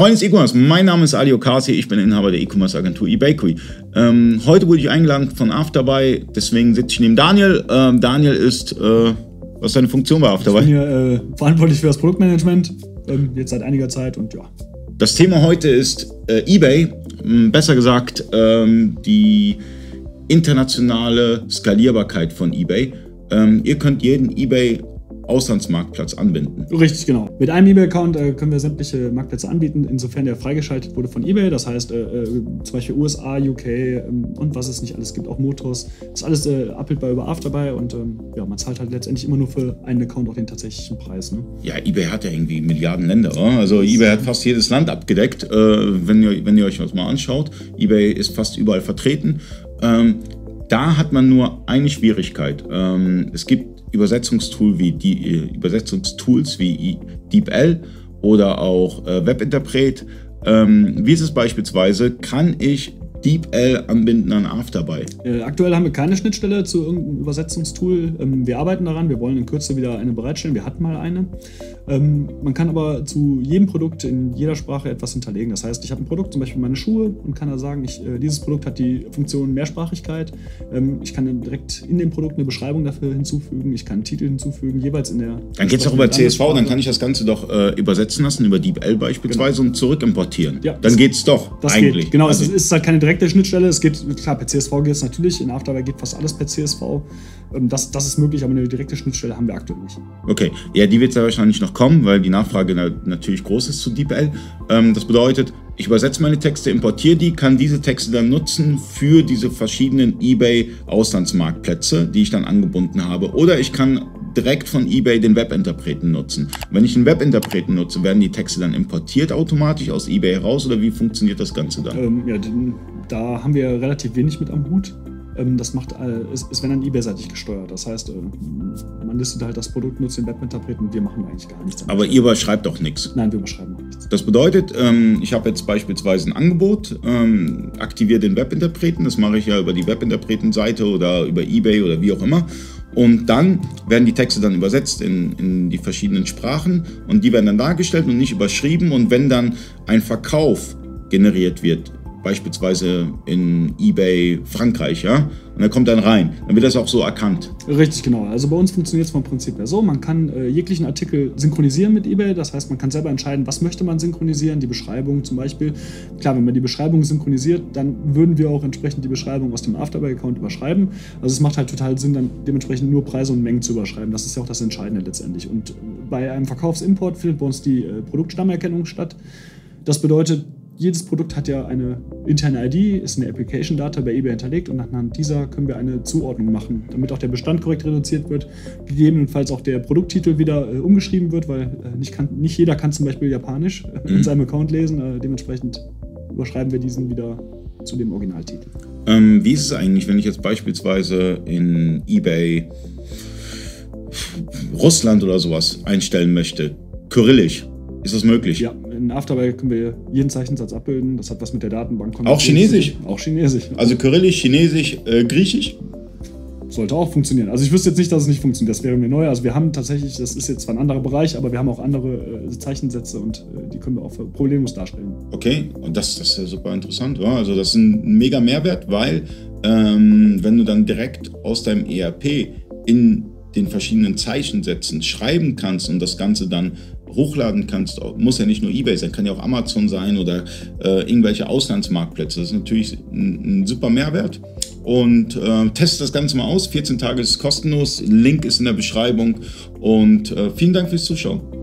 Freunde des E-Commerce, mein Name ist Ali Okasi, ich bin Inhaber der E-Commerce Agentur eBakery. Ähm, heute wurde ich eingeladen von Afterbuy, deswegen sitze ich neben Daniel. Ähm, Daniel ist, äh, was ist deine Funktion bei Afterbuy? Ich bin hier äh, verantwortlich für das Produktmanagement, ähm, jetzt seit einiger Zeit und ja. Das Thema heute ist äh, eBay, besser gesagt ähm, die internationale Skalierbarkeit von eBay. Ähm, ihr könnt jeden eBay Auslandsmarktplatz anbinden. Richtig, genau. Mit einem eBay-Account äh, können wir sämtliche Marktplätze anbieten, insofern der freigeschaltet wurde von eBay. Das heißt, äh, äh zum Beispiel USA, UK ähm, und was es nicht alles gibt, auch Motors. Das ist alles äh, abbildbar über Afterbuy und ähm, ja, man zahlt halt letztendlich immer nur für einen Account auch den tatsächlichen Preis. Ne? Ja, eBay hat ja irgendwie Milliarden Länder. Oder? Also eBay hat fast jedes Land abgedeckt, äh, wenn, ihr, wenn ihr euch das mal anschaut. eBay ist fast überall vertreten. Ähm, da hat man nur eine Schwierigkeit. Ähm, es gibt Übersetzungstool wie die, äh, Übersetzungstools wie DeepL oder auch äh, Webinterpret. Ähm, wie ist es beispielsweise? Kann ich DeepL anbinden an Afterbuy? Äh, aktuell haben wir keine Schnittstelle zu irgendeinem Übersetzungstool. Ähm, wir arbeiten daran, wir wollen in Kürze wieder eine bereitstellen. Wir hatten mal eine. Ähm, man kann aber zu jedem Produkt in jeder Sprache etwas hinterlegen. Das heißt, ich habe ein Produkt, zum Beispiel meine Schuhe, und kann da sagen, ich, äh, dieses Produkt hat die Funktion Mehrsprachigkeit. Ähm, ich kann dann direkt in dem Produkt eine Beschreibung dafür hinzufügen. Ich kann einen Titel hinzufügen, jeweils in der. Dann geht es auch über CSV, dann kann ich das Ganze doch äh, übersetzen lassen, über DeepL beispielsweise genau. und zurück importieren. Ja, dann geht es doch das eigentlich. Geht. Genau, also, es ist halt keine direkte Schnittstelle. Es geht, klar, per CSV geht es natürlich. In Afterburner geht fast alles per CSV. Ähm, das, das ist möglich, aber eine direkte Schnittstelle haben wir aktuell nicht. Okay, ja, die wird ja wahrscheinlich noch kommen, weil die Nachfrage natürlich groß ist zu DeepL. Ähm, das bedeutet, ich übersetze meine Texte, importiere die, kann diese Texte dann nutzen für diese verschiedenen eBay-Auslandsmarktplätze, die ich dann angebunden habe. Oder ich kann direkt von eBay den Webinterpreten nutzen. Wenn ich einen Webinterpreten nutze, werden die Texte dann importiert automatisch aus eBay heraus oder wie funktioniert das Ganze dann? Ähm, ja, da haben wir relativ wenig mit am Hut. Ähm, das macht, äh, ist, ist, wenn dann eBay-seitig gesteuert. Das heißt, äh, man listet halt das Produkt, nutzt den Webinterpreten und wir machen eigentlich gar nichts. Aber ihr überschreibt auch nichts? Nein, wir überschreiben auch nichts. Das bedeutet, ähm, ich habe jetzt beispielsweise ein Angebot, ähm, aktiviere den Webinterpreten, das mache ich ja über die Webinterpreten-Seite oder über eBay oder wie auch immer. Und dann werden die Texte dann übersetzt in, in die verschiedenen Sprachen und die werden dann dargestellt und nicht überschrieben. Und wenn dann ein Verkauf generiert wird beispielsweise in eBay Frankreich, ja, und er kommt dann rein, dann wird das auch so erkannt. Richtig, genau. Also bei uns funktioniert es vom Prinzip her so, man kann äh, jeglichen Artikel synchronisieren mit eBay, das heißt, man kann selber entscheiden, was möchte man synchronisieren, die Beschreibung zum Beispiel. Klar, wenn man die Beschreibung synchronisiert, dann würden wir auch entsprechend die Beschreibung aus dem Afterbuy-Account überschreiben. Also es macht halt total Sinn, dann dementsprechend nur Preise und Mengen zu überschreiben. Das ist ja auch das Entscheidende letztendlich. Und bei einem Verkaufsimport findet bei uns die äh, Produktstammerkennung statt. Das bedeutet, jedes Produkt hat ja eine interne ID, ist eine Application Data bei eBay hinterlegt und anhand dieser können wir eine Zuordnung machen, damit auch der Bestand korrekt reduziert wird, gegebenenfalls auch der Produkttitel wieder äh, umgeschrieben wird, weil äh, nicht, kann, nicht jeder kann zum Beispiel Japanisch mhm. in seinem Account lesen, äh, dementsprechend überschreiben wir diesen wieder zu dem Originaltitel. Ähm, wie ist es eigentlich, wenn ich jetzt beispielsweise in eBay Russland oder sowas einstellen möchte? Kyrillisch. Ist das möglich? Ja, in Afterby können wir jeden Zeichensatz abbilden. Das hat was mit der Datenbank. Auch Chinesisch? Auch Chinesisch. Also Kyrillisch, Chinesisch, äh, Griechisch? Sollte auch funktionieren. Also ich wüsste jetzt nicht, dass es nicht funktioniert. Das wäre mir neu. Also wir haben tatsächlich, das ist jetzt zwar ein anderer Bereich, aber wir haben auch andere äh, Zeichensätze und äh, die können wir auch problemlos darstellen. Okay, und das, das ist ja super interessant. Ja? Also das ist ein mega Mehrwert, weil ähm, wenn du dann direkt aus deinem ERP in den verschiedenen Zeichensätzen schreiben kannst und das Ganze dann hochladen kannst, muss ja nicht nur eBay sein, kann ja auch Amazon sein oder äh, irgendwelche Auslandsmarktplätze. Das ist natürlich ein, ein super Mehrwert. Und äh, test das Ganze mal aus. 14 Tage ist kostenlos. Link ist in der Beschreibung. Und äh, vielen Dank fürs Zuschauen.